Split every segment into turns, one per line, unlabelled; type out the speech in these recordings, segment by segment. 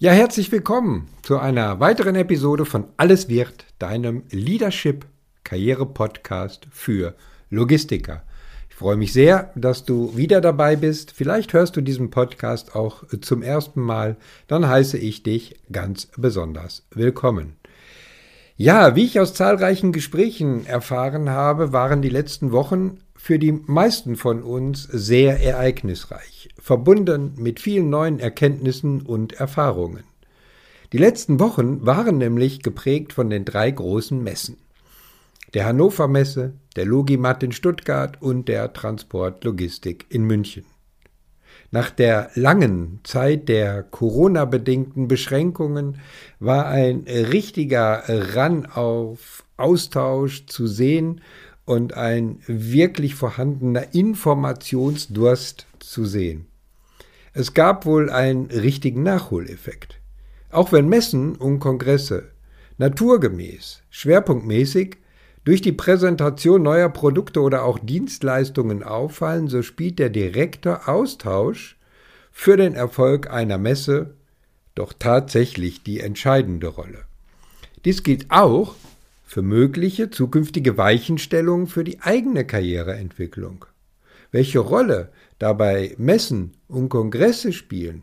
Ja, herzlich willkommen zu einer weiteren Episode von Alles wird, deinem Leadership Karriere Podcast für Logistiker. Ich freue mich sehr, dass du wieder dabei bist. Vielleicht hörst du diesen Podcast auch zum ersten Mal. Dann heiße ich dich ganz besonders willkommen. Ja, wie ich aus zahlreichen Gesprächen erfahren habe, waren die letzten Wochen für die meisten von uns sehr ereignisreich, verbunden mit vielen neuen Erkenntnissen und Erfahrungen. Die letzten Wochen waren nämlich geprägt von den drei großen Messen. Der Hannover Messe, der Logimat in Stuttgart und der Transportlogistik in München. Nach der langen Zeit der Corona-bedingten Beschränkungen war ein richtiger Ran auf Austausch zu sehen und ein wirklich vorhandener Informationsdurst zu sehen. Es gab wohl einen richtigen Nachholeffekt. Auch wenn Messen und Kongresse naturgemäß, schwerpunktmäßig durch die Präsentation neuer Produkte oder auch Dienstleistungen auffallen, so spielt der direkte Austausch für den Erfolg einer Messe doch tatsächlich die entscheidende Rolle. Dies gilt auch für mögliche zukünftige Weichenstellungen für die eigene Karriereentwicklung. Welche Rolle dabei Messen und Kongresse spielen,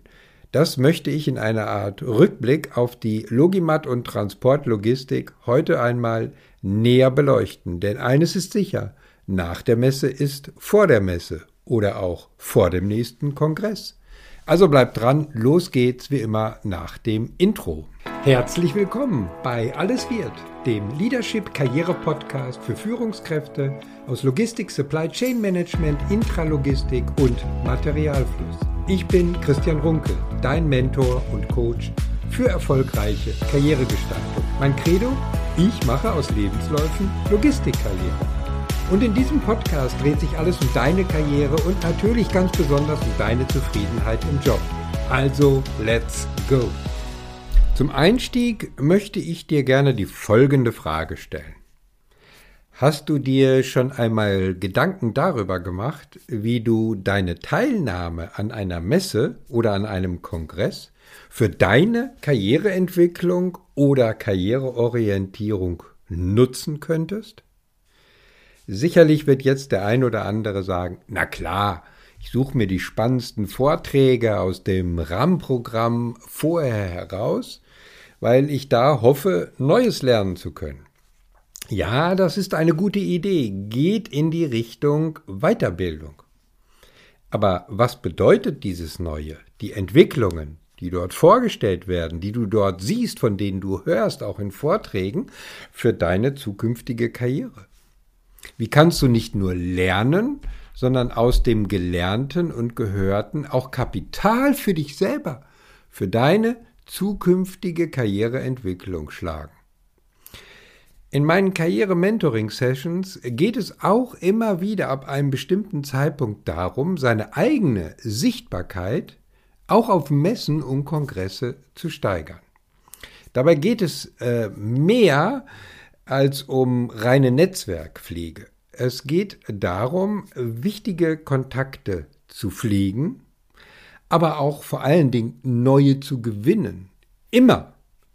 das möchte ich in einer Art Rückblick auf die Logimat und Transportlogistik heute einmal näher beleuchten. Denn eines ist sicher, nach der Messe ist vor der Messe oder auch vor dem nächsten Kongress. Also bleibt dran, los geht's wie immer nach dem Intro. Herzlich willkommen bei Alles wird, dem Leadership Karriere Podcast für Führungskräfte aus Logistik, Supply Chain Management, Intralogistik und Materialfluss. Ich bin Christian Runke, dein Mentor und Coach für erfolgreiche Karrieregestaltung. Mein Credo, ich mache aus Lebensläufen Logistikkarriere. Und in diesem Podcast dreht sich alles um deine Karriere und natürlich ganz besonders um deine Zufriedenheit im Job. Also, let's go! Zum Einstieg möchte ich dir gerne die folgende Frage stellen. Hast du dir schon einmal Gedanken darüber gemacht, wie du deine Teilnahme an einer Messe oder an einem Kongress für deine Karriereentwicklung oder Karriereorientierung nutzen könntest? Sicherlich wird jetzt der ein oder andere sagen, na klar, ich suche mir die spannendsten Vorträge aus dem RAM-Programm vorher heraus, weil ich da hoffe, Neues lernen zu können. Ja, das ist eine gute Idee, geht in die Richtung Weiterbildung. Aber was bedeutet dieses Neue? Die Entwicklungen, die dort vorgestellt werden, die du dort siehst, von denen du hörst, auch in Vorträgen, für deine zukünftige Karriere. Wie kannst du nicht nur lernen, sondern aus dem Gelernten und Gehörten auch Kapital für dich selber, für deine zukünftige Karriereentwicklung schlagen? In meinen Karriere-Mentoring-Sessions geht es auch immer wieder ab einem bestimmten Zeitpunkt darum, seine eigene Sichtbarkeit auch auf Messen und Kongresse zu steigern. Dabei geht es äh, mehr als um reine Netzwerkpflege. Es geht darum, wichtige Kontakte zu pflegen, aber auch vor allen Dingen neue zu gewinnen. Immer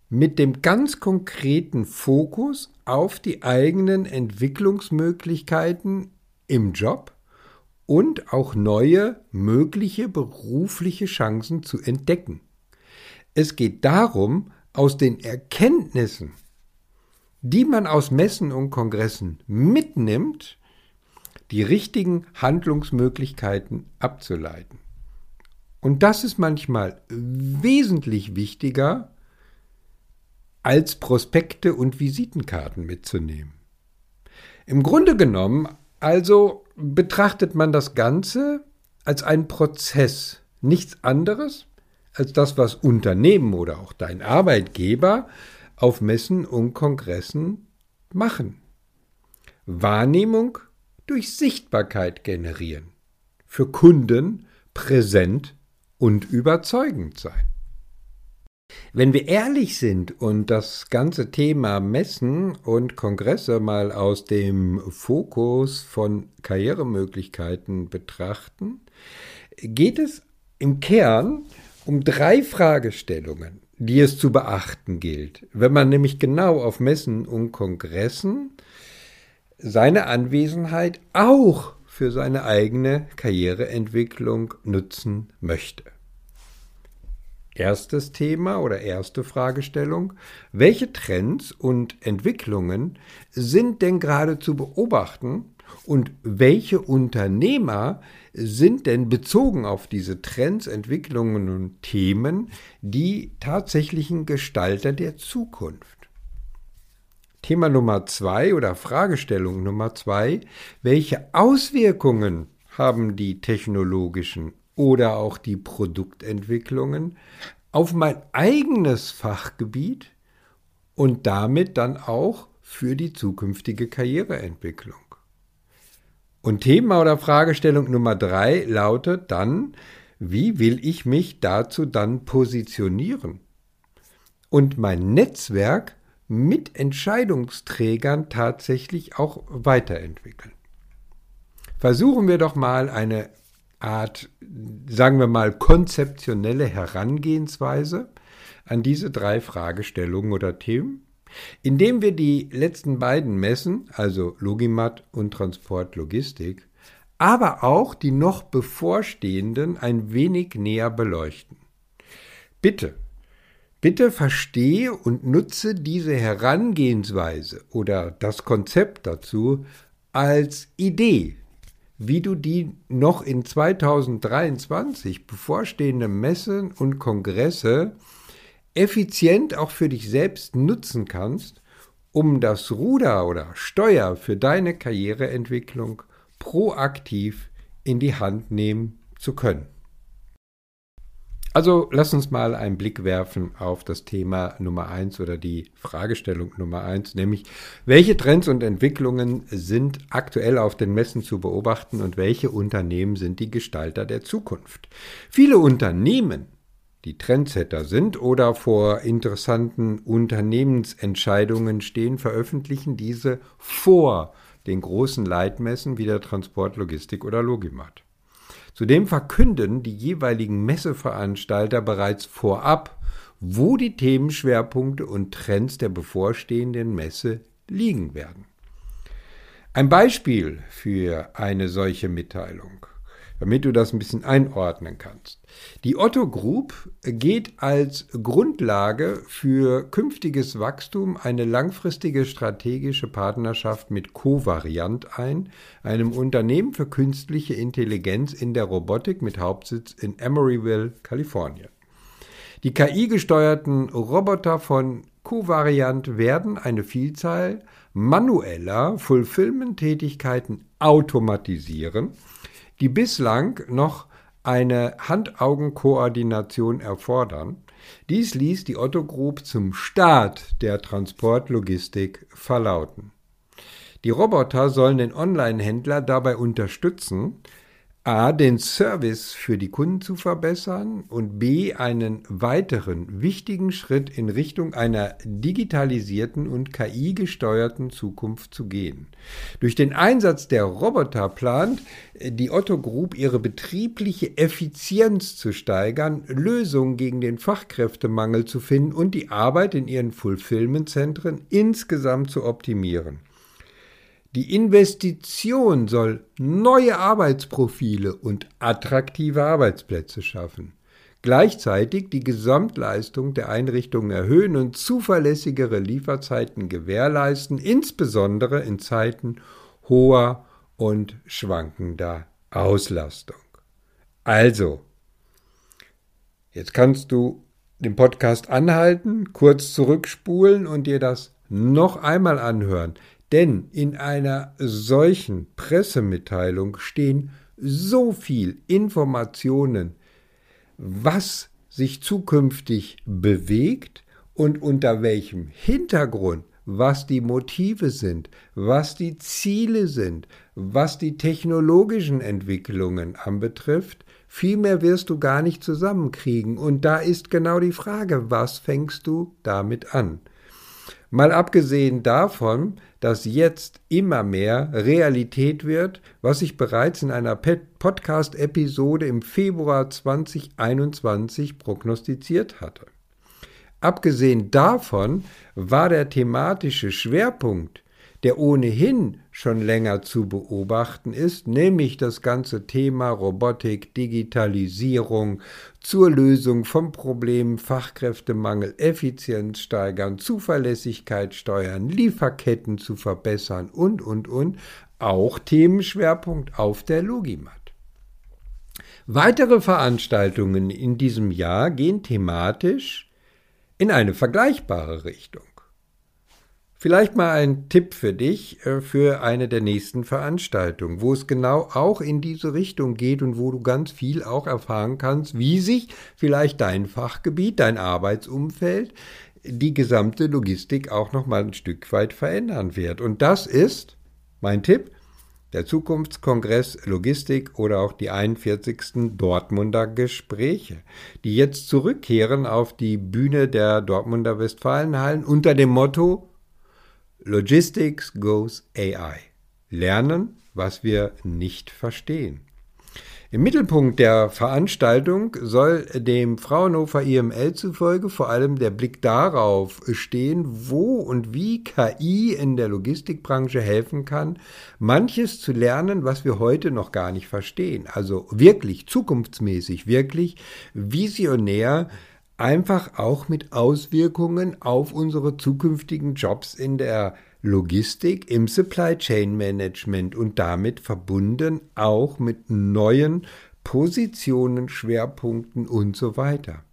mit dem ganz konkreten Fokus auf die eigenen Entwicklungsmöglichkeiten im Job und auch neue mögliche berufliche Chancen zu entdecken. Es geht darum, aus den Erkenntnissen die man aus Messen und Kongressen mitnimmt, die richtigen Handlungsmöglichkeiten abzuleiten. Und das ist manchmal wesentlich wichtiger, als Prospekte und Visitenkarten mitzunehmen. Im Grunde genommen also betrachtet man das Ganze als einen Prozess, nichts anderes als das, was Unternehmen oder auch dein Arbeitgeber auf Messen und Kongressen machen. Wahrnehmung durch Sichtbarkeit generieren. Für Kunden präsent und überzeugend sein. Wenn wir ehrlich sind und das ganze Thema Messen und Kongresse mal aus dem Fokus von Karrieremöglichkeiten betrachten, geht es im Kern um drei Fragestellungen, die es zu beachten gilt, wenn man nämlich genau auf Messen und Kongressen seine Anwesenheit auch für seine eigene Karriereentwicklung nutzen möchte. Erstes Thema oder erste Fragestellung. Welche Trends und Entwicklungen sind denn gerade zu beobachten und welche Unternehmer sind denn bezogen auf diese Trends, Entwicklungen und Themen die tatsächlichen Gestalter der Zukunft? Thema Nummer zwei oder Fragestellung Nummer zwei. Welche Auswirkungen haben die technologischen oder auch die Produktentwicklungen auf mein eigenes Fachgebiet und damit dann auch für die zukünftige Karriereentwicklung? Und Thema oder Fragestellung Nummer drei lautet dann, wie will ich mich dazu dann positionieren? Und mein Netzwerk mit Entscheidungsträgern tatsächlich auch weiterentwickeln. Versuchen wir doch mal eine Art, sagen wir mal, konzeptionelle Herangehensweise an diese drei Fragestellungen oder Themen, indem wir die letzten beiden Messen, also Logimat und Transport Logistik, aber auch die noch bevorstehenden ein wenig näher beleuchten. Bitte Bitte verstehe und nutze diese Herangehensweise oder das Konzept dazu als Idee, wie du die noch in 2023 bevorstehende Messen und Kongresse effizient auch für dich selbst nutzen kannst, um das Ruder oder Steuer für deine Karriereentwicklung proaktiv in die Hand nehmen zu können. Also lass uns mal einen Blick werfen auf das Thema Nummer eins oder die Fragestellung Nummer eins, nämlich welche Trends und Entwicklungen sind aktuell auf den Messen zu beobachten und welche Unternehmen sind die Gestalter der Zukunft. Viele Unternehmen, die Trendsetter sind oder vor interessanten Unternehmensentscheidungen stehen, veröffentlichen diese vor den großen Leitmessen wie der Transport, Logistik oder Logimat. Zudem verkünden die jeweiligen Messeveranstalter bereits vorab, wo die Themenschwerpunkte und Trends der bevorstehenden Messe liegen werden. Ein Beispiel für eine solche Mitteilung damit du das ein bisschen einordnen kannst. Die Otto Group geht als Grundlage für künftiges Wachstum eine langfristige strategische Partnerschaft mit Covariant ein, einem Unternehmen für künstliche Intelligenz in der Robotik mit Hauptsitz in Emeryville, Kalifornien. Die KI-gesteuerten Roboter von Covariant werden eine Vielzahl manueller Fulfillment-Tätigkeiten automatisieren die bislang noch eine Hand-Augen-Koordination erfordern. Dies ließ die Otto Group zum Start der Transportlogistik verlauten. Die Roboter sollen den Online-Händler dabei unterstützen, A, den Service für die Kunden zu verbessern und B, einen weiteren wichtigen Schritt in Richtung einer digitalisierten und KI-gesteuerten Zukunft zu gehen. Durch den Einsatz der Roboter plant die Otto Group ihre betriebliche Effizienz zu steigern, Lösungen gegen den Fachkräftemangel zu finden und die Arbeit in ihren Fulfillment-Zentren insgesamt zu optimieren. Die Investition soll neue Arbeitsprofile und attraktive Arbeitsplätze schaffen, gleichzeitig die Gesamtleistung der Einrichtungen erhöhen und zuverlässigere Lieferzeiten gewährleisten, insbesondere in Zeiten hoher und schwankender Auslastung. Also, jetzt kannst du den Podcast anhalten, kurz zurückspulen und dir das noch einmal anhören. Denn in einer solchen Pressemitteilung stehen so viel Informationen, was sich zukünftig bewegt und unter welchem Hintergrund, was die Motive sind, was die Ziele sind, was die technologischen Entwicklungen anbetrifft, viel mehr wirst du gar nicht zusammenkriegen. Und da ist genau die Frage, was fängst du damit an? Mal abgesehen davon, dass jetzt immer mehr Realität wird, was ich bereits in einer Podcast-Episode im Februar 2021 prognostiziert hatte. Abgesehen davon war der thematische Schwerpunkt, der ohnehin schon länger zu beobachten ist, nämlich das ganze Thema Robotik, Digitalisierung zur Lösung von Problemen Fachkräftemangel, Effizienz steigern, Zuverlässigkeit steuern, Lieferketten zu verbessern und, und, und, auch Themenschwerpunkt auf der Logimat. Weitere Veranstaltungen in diesem Jahr gehen thematisch in eine vergleichbare Richtung. Vielleicht mal ein Tipp für dich äh, für eine der nächsten Veranstaltungen, wo es genau auch in diese Richtung geht und wo du ganz viel auch erfahren kannst, wie sich vielleicht dein Fachgebiet, dein Arbeitsumfeld, die gesamte Logistik auch noch mal ein Stück weit verändern wird. Und das ist mein Tipp, der Zukunftskongress Logistik oder auch die 41. Dortmunder Gespräche, die jetzt zurückkehren auf die Bühne der Dortmunder Westfalenhallen unter dem Motto Logistics goes AI. Lernen, was wir nicht verstehen. Im Mittelpunkt der Veranstaltung soll dem Fraunhofer IML zufolge vor allem der Blick darauf stehen, wo und wie KI in der Logistikbranche helfen kann, manches zu lernen, was wir heute noch gar nicht verstehen. Also wirklich zukunftsmäßig, wirklich visionär, einfach auch mit Auswirkungen auf unsere zukünftigen Jobs in der Logistik, im Supply Chain Management und damit verbunden auch mit neuen Positionen, Schwerpunkten und so weiter.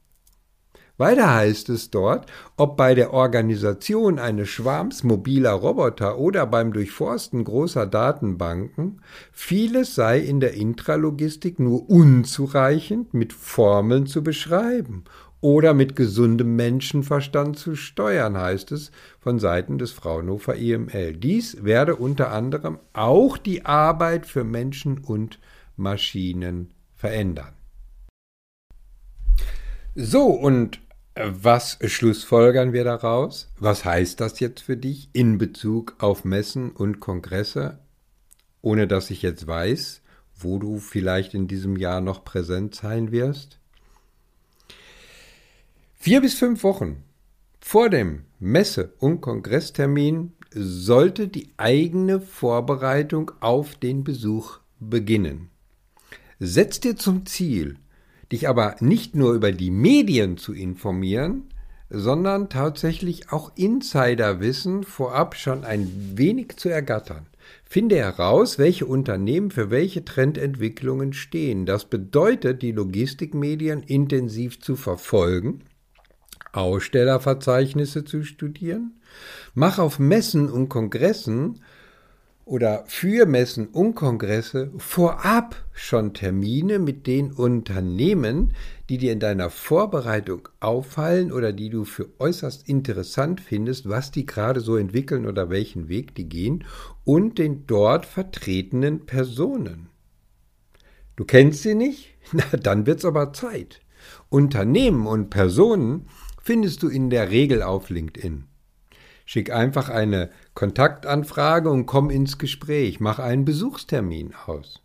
Weiter heißt es dort, ob bei der Organisation eines Schwarms mobiler Roboter oder beim Durchforsten großer Datenbanken, vieles sei in der Intralogistik nur unzureichend mit Formeln zu beschreiben oder mit gesundem Menschenverstand zu steuern, heißt es von Seiten des Fraunhofer IML. Dies werde unter anderem auch die Arbeit für Menschen und Maschinen verändern. So, und was schlussfolgern wir daraus? Was heißt das jetzt für dich in Bezug auf Messen und Kongresse, ohne dass ich jetzt weiß, wo du vielleicht in diesem Jahr noch präsent sein wirst? Vier bis fünf Wochen vor dem Messe- und Kongresstermin sollte die eigene Vorbereitung auf den Besuch beginnen. Setz dir zum Ziel, dich aber nicht nur über die Medien zu informieren, sondern tatsächlich auch Insiderwissen vorab schon ein wenig zu ergattern. Finde heraus, welche Unternehmen für welche Trendentwicklungen stehen. Das bedeutet, die Logistikmedien intensiv zu verfolgen Ausstellerverzeichnisse zu studieren, mach auf Messen und Kongressen oder für Messen und Kongresse vorab schon Termine mit den Unternehmen, die dir in deiner Vorbereitung auffallen oder die du für äußerst interessant findest, was die gerade so entwickeln oder welchen Weg die gehen und den dort vertretenen Personen. Du kennst sie nicht? Na, dann wird's aber Zeit. Unternehmen und Personen findest du in der Regel auf LinkedIn. Schick einfach eine Kontaktanfrage und komm ins Gespräch. Mach einen Besuchstermin aus.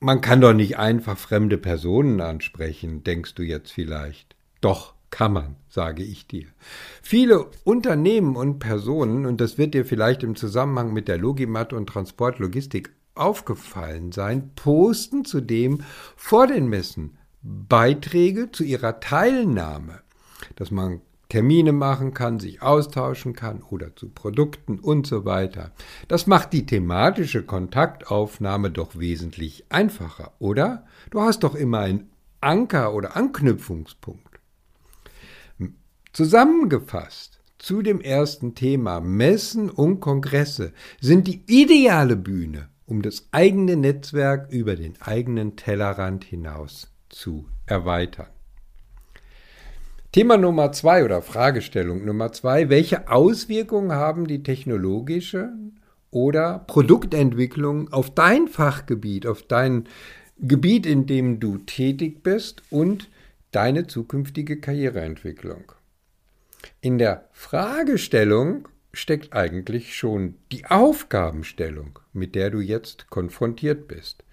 Man kann doch nicht einfach fremde Personen ansprechen, denkst du jetzt vielleicht. Doch, kann man, sage ich dir. Viele Unternehmen und Personen, und das wird dir vielleicht im Zusammenhang mit der Logimat und Transportlogistik aufgefallen sein, posten zudem vor den Messen Beiträge zu ihrer Teilnahme, dass man Termine machen kann, sich austauschen kann oder zu Produkten und so weiter. Das macht die thematische Kontaktaufnahme doch wesentlich einfacher, oder? Du hast doch immer einen Anker oder Anknüpfungspunkt. Zusammengefasst zu dem ersten Thema Messen und Kongresse sind die ideale Bühne, um das eigene Netzwerk über den eigenen Tellerrand hinaus zu erweitern. Thema Nummer zwei oder Fragestellung Nummer zwei. Welche Auswirkungen haben die technologische oder Produktentwicklung auf dein Fachgebiet, auf dein Gebiet, in dem du tätig bist und deine zukünftige Karriereentwicklung? In der Fragestellung steckt eigentlich schon die Aufgabenstellung, mit der du jetzt konfrontiert bist.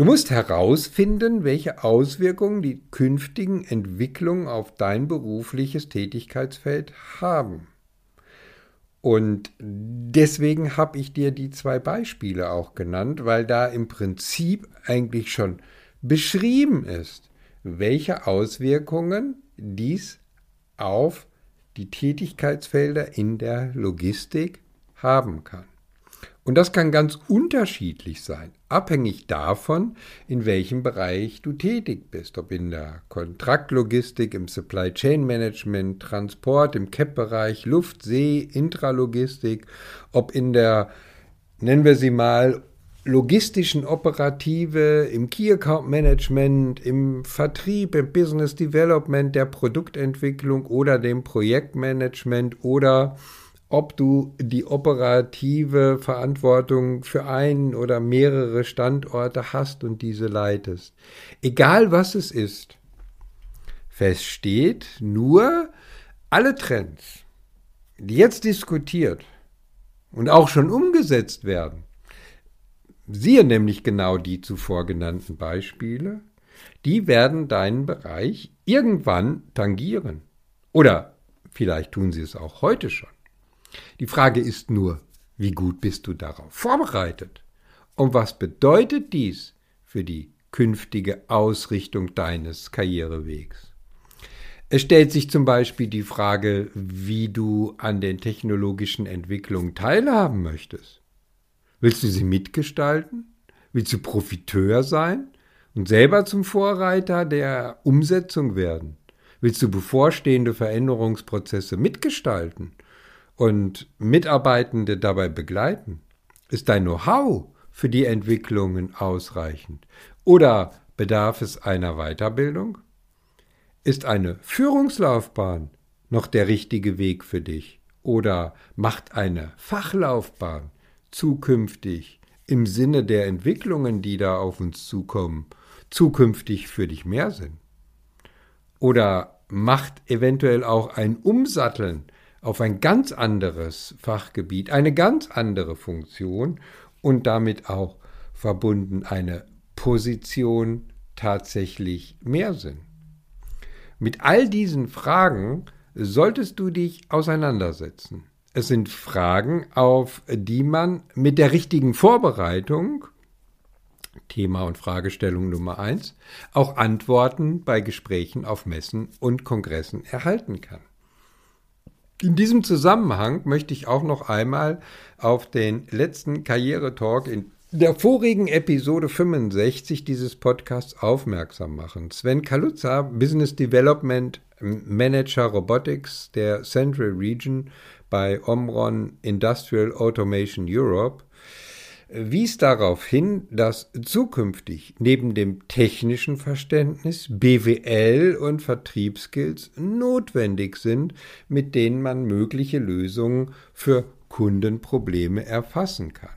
Du musst herausfinden, welche Auswirkungen die künftigen Entwicklungen auf dein berufliches Tätigkeitsfeld haben. Und deswegen habe ich dir die zwei Beispiele auch genannt, weil da im Prinzip eigentlich schon beschrieben ist, welche Auswirkungen dies auf die Tätigkeitsfelder in der Logistik haben kann. Und das kann ganz unterschiedlich sein, abhängig davon, in welchem Bereich du tätig bist, ob in der Kontraktlogistik, im Supply Chain Management, Transport, im CAP-Bereich, Luft, See, Intralogistik, ob in der, nennen wir sie mal, logistischen Operative, im Key Account Management, im Vertrieb, im Business Development, der Produktentwicklung oder dem Projektmanagement oder ob du die operative Verantwortung für einen oder mehrere Standorte hast und diese leitest. Egal was es ist, feststeht nur alle Trends, die jetzt diskutiert und auch schon umgesetzt werden, siehe nämlich genau die zuvor genannten Beispiele, die werden deinen Bereich irgendwann tangieren. Oder vielleicht tun sie es auch heute schon. Die Frage ist nur, wie gut bist du darauf vorbereitet? Und was bedeutet dies für die künftige Ausrichtung deines Karrierewegs? Es stellt sich zum Beispiel die Frage, wie du an den technologischen Entwicklungen teilhaben möchtest. Willst du sie mitgestalten? Willst du Profiteur sein und selber zum Vorreiter der Umsetzung werden? Willst du bevorstehende Veränderungsprozesse mitgestalten und Mitarbeitende dabei begleiten? Ist dein Know-how für die Entwicklungen ausreichend? Oder bedarf es einer Weiterbildung? Ist eine Führungslaufbahn noch der richtige Weg für dich? Oder macht eine Fachlaufbahn zukünftig im Sinne der Entwicklungen, die da auf uns zukommen, zukünftig für dich mehr Sinn? Oder macht eventuell auch ein Umsatteln auf ein ganz anderes Fachgebiet, eine ganz andere Funktion und damit auch verbunden eine Position tatsächlich mehr Sinn? Mit all diesen Fragen solltest du dich auseinandersetzen. Es sind Fragen, auf die man mit der richtigen Vorbereitung, Thema und Fragestellung Nummer eins, auch Antworten bei Gesprächen auf Messen und Kongressen erhalten kann. In diesem Zusammenhang möchte ich auch noch einmal auf den letzten Karrieretalk in der vorigen Episode 65 dieses Podcasts aufmerksam machen. Sven Kaluza, Business Development Manager Robotics der Central Region bei Omron Industrial Automation Europe, wies darauf hin, dass zukünftig neben dem technischen Verständnis BWL und Vertriebsskills notwendig sind, mit denen man mögliche Lösungen für Kundenprobleme erfassen kann.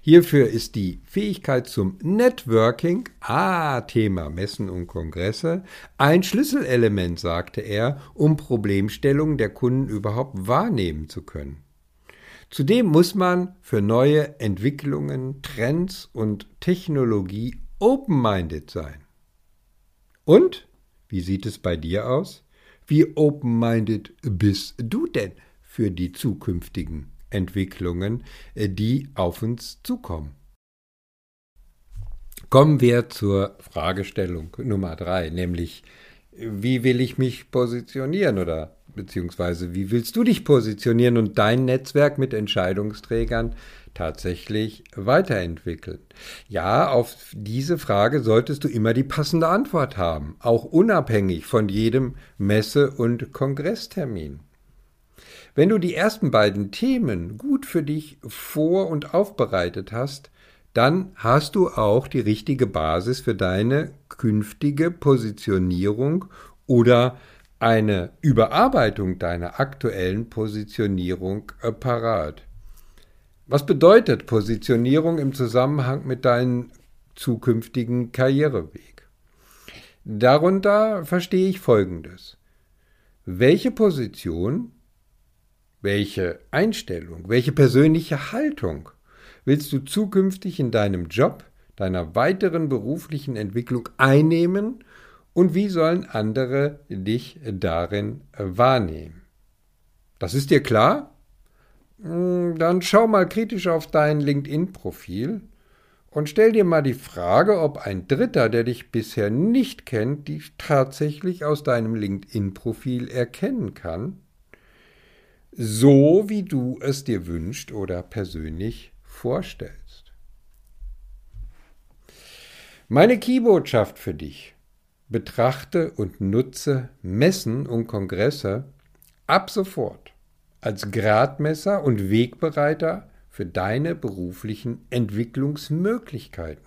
Hierfür ist die Fähigkeit zum Networking, ah, Thema Messen und Kongresse, ein Schlüsselelement, sagte er, um Problemstellungen der Kunden überhaupt wahrnehmen zu können. Zudem muss man für neue Entwicklungen, Trends und Technologie open-minded sein. Und, wie sieht es bei dir aus? Wie open-minded bist du denn für die zukünftigen Entwicklungen, die auf uns zukommen? Kommen wir zur Fragestellung Nummer drei, nämlich wie will ich mich positionieren oder beziehungsweise wie willst du dich positionieren und dein Netzwerk mit Entscheidungsträgern tatsächlich weiterentwickeln? Ja, auf diese Frage solltest du immer die passende Antwort haben, auch unabhängig von jedem Messe- und Kongresstermin. Wenn du die ersten beiden Themen gut für dich vor- und aufbereitet hast, dann hast du auch die richtige Basis für deine künftige Positionierung oder eine Überarbeitung deiner aktuellen Positionierung äh, parat. Was bedeutet Positionierung im Zusammenhang mit deinem zukünftigen Karriereweg? Darunter verstehe ich Folgendes. Welche Position, welche Einstellung, welche persönliche Haltung willst du zukünftig in deinem Job, deiner weiteren beruflichen Entwicklung einnehmen und wie sollen andere dich darin wahrnehmen? Das ist dir klar? Hm, dann schau mal kritisch auf dein LinkedIn-Profil und stell dir mal die Frage, ob ein Dritter, der dich bisher nicht kennt, dich tatsächlich aus deinem LinkedIn-Profil erkennen kann, so wie du es dir wünscht oder persönlich vorstellst. Meine Keybotschaft für dich. Betrachte und nutze Messen und Kongresse ab sofort als Gradmesser und Wegbereiter für deine beruflichen Entwicklungsmöglichkeiten,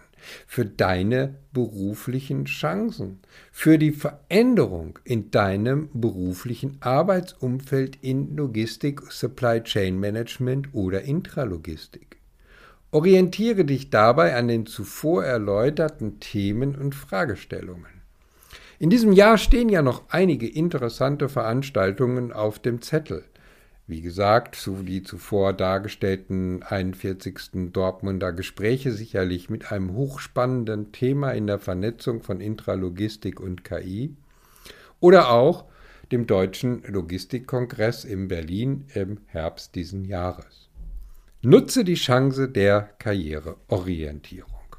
für deine beruflichen Chancen, für die Veränderung in deinem beruflichen Arbeitsumfeld in Logistik, Supply Chain Management oder Intralogistik. Orientiere dich dabei an den zuvor erläuterten Themen und Fragestellungen. In diesem Jahr stehen ja noch einige interessante Veranstaltungen auf dem Zettel. Wie gesagt, zu die zuvor dargestellten 41. Dortmunder Gespräche sicherlich mit einem hochspannenden Thema in der Vernetzung von Intralogistik und KI oder auch dem Deutschen Logistikkongress in Berlin im Herbst diesen Jahres. Nutze die Chance der Karriereorientierung.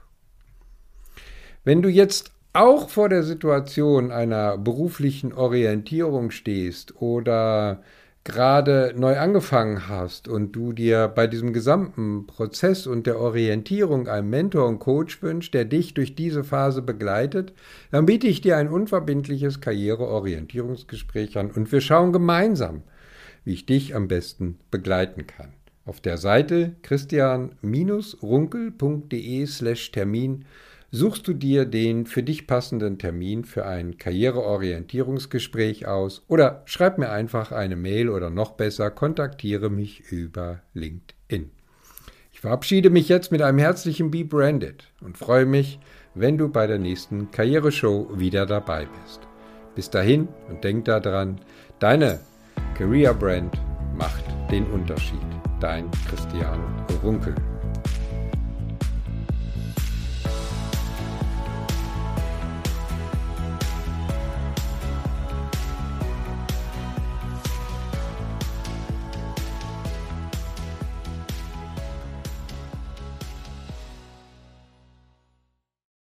Wenn du jetzt auch vor der Situation einer beruflichen Orientierung stehst oder gerade neu angefangen hast und du dir bei diesem gesamten Prozess und der Orientierung einen Mentor und Coach wünschst, der dich durch diese Phase begleitet, dann biete ich dir ein unverbindliches Karriereorientierungsgespräch an und wir schauen gemeinsam, wie ich dich am besten begleiten kann. Auf der Seite christian-runkel.de slash Termin suchst du dir den für dich passenden Termin für ein Karriereorientierungsgespräch aus oder schreib mir einfach eine Mail oder noch besser, kontaktiere mich über LinkedIn. Ich verabschiede mich jetzt mit einem herzlichen Be Branded und freue mich, wenn du bei der nächsten Karriereshow wieder dabei bist. Bis dahin und denk daran, deine Career Brand macht den Unterschied. Dein Christian Runkel.